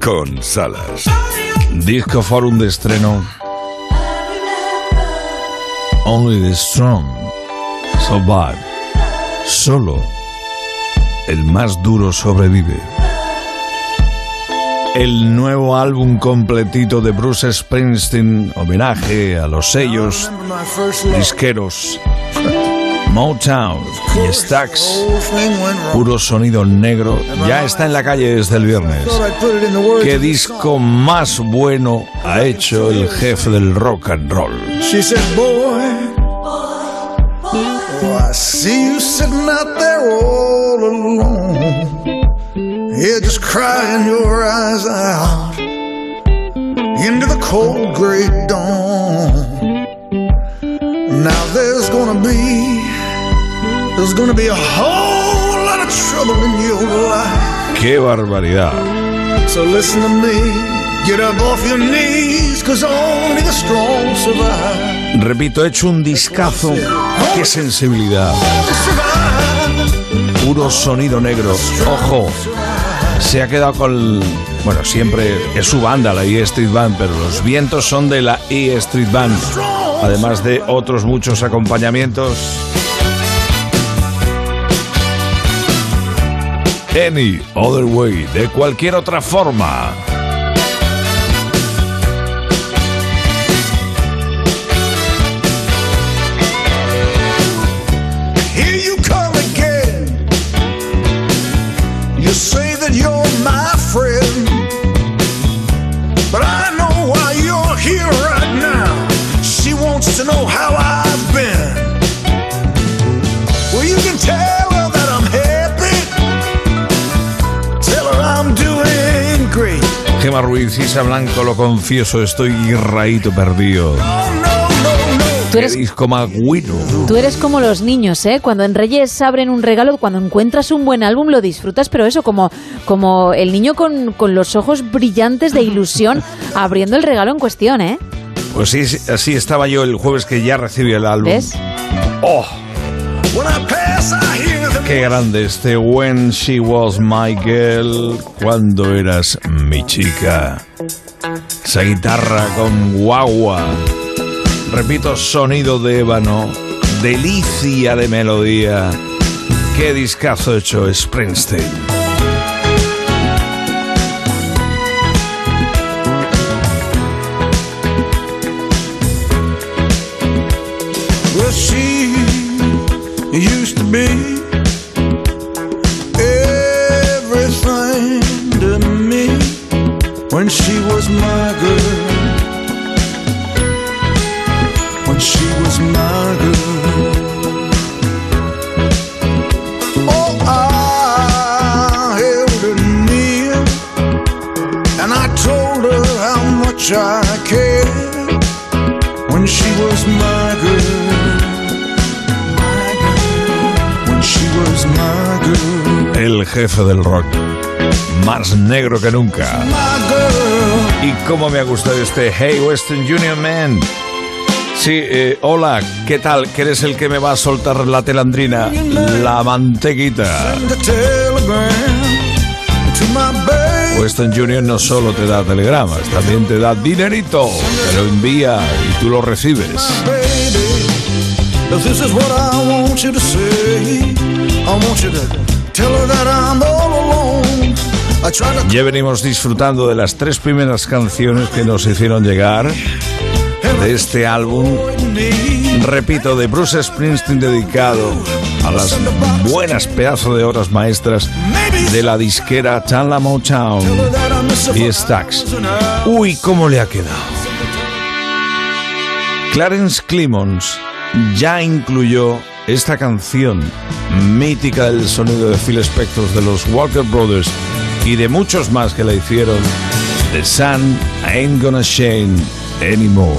con Salas. Disco Forum de estreno. Only the Strong Survive. Solo el más duro sobrevive. El nuevo álbum completito de Bruce Springsteen, homenaje a los sellos disqueros Motown y Stax, puro sonido negro, ya está en la calle desde el viernes. ¿Qué disco más bueno ha hecho el jefe del rock and roll? She said, boy, oh, I see you sitting out there all alone. Yeah, just crying your eyes out into the cold gray dawn. Now there's gonna be, there's gonna be a whole lot of trouble in your life. ¡Qué barbaridad! So listen to me, get up off your knees, cause only the strong survive. Repito, he hecho un discazo. ¡Qué sensibilidad! Puro sonido negro. Ojo, se ha quedado con... Bueno, siempre es su banda, la E Street Band, pero los vientos son de la E Street Band. Además de otros muchos acompañamientos. Any Other Way, de cualquier otra forma. Here you Gema Ruiz, Isa Blanco, lo confieso, estoy raíto perdido. No, no, no. ¿Qué Tú eres, tú eres como los niños, ¿eh? Cuando en Reyes abren un regalo, cuando encuentras un buen álbum lo disfrutas, pero eso, como, como el niño con, con los ojos brillantes de ilusión abriendo el regalo en cuestión, ¿eh? Pues sí, sí, así estaba yo el jueves que ya recibí el álbum. ¿Ves? ¡Oh! ¡Qué grande este When She Was My Girl! Cuando eras mi chica. Esa guitarra con guagua. Repito, sonido de ébano. Delicia de melodía. ¡Qué discazo hecho Springsteen! When she was my girl. When she was my girl. Oh, I held her near and I told her how much I cared when she was my girl. My girl. When she was my girl. El jefe del rock. Más negro que nunca. Y cómo me ha gustado este Hey Western Union Man. Sí, eh, hola, ¿qué tal? ¿Que eres el que me va a soltar la telandrina? La mantequita. Western Union no solo te da telegramas, también te da dinerito. Te lo envía y tú lo recibes. Ya venimos disfrutando de las tres primeras canciones que nos hicieron llegar de este álbum. Repito, de Bruce Springsteen dedicado a las buenas pedazos de obras maestras de la disquera Chandler Motown y Stax. Uy, cómo le ha quedado. Clarence Clemons ya incluyó esta canción mítica del sonido de Phil Spector de los Walker Brothers y de muchos más que la hicieron. The Sun Ain't Gonna Shine Anymore.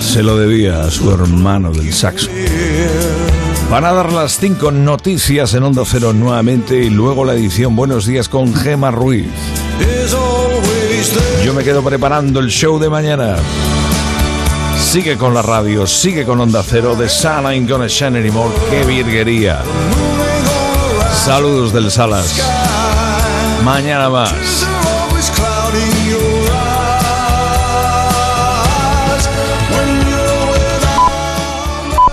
Se lo debía a su hermano del saxo. Van a dar las cinco noticias en Onda Cero nuevamente y luego la edición Buenos Días con Gema Ruiz. Yo me quedo preparando el show de mañana. Sigue con la radio, sigue con Onda Cero. The Sun ain't gonna shine anymore. ¡Qué virguería! Saludos del Salas. Mañana más.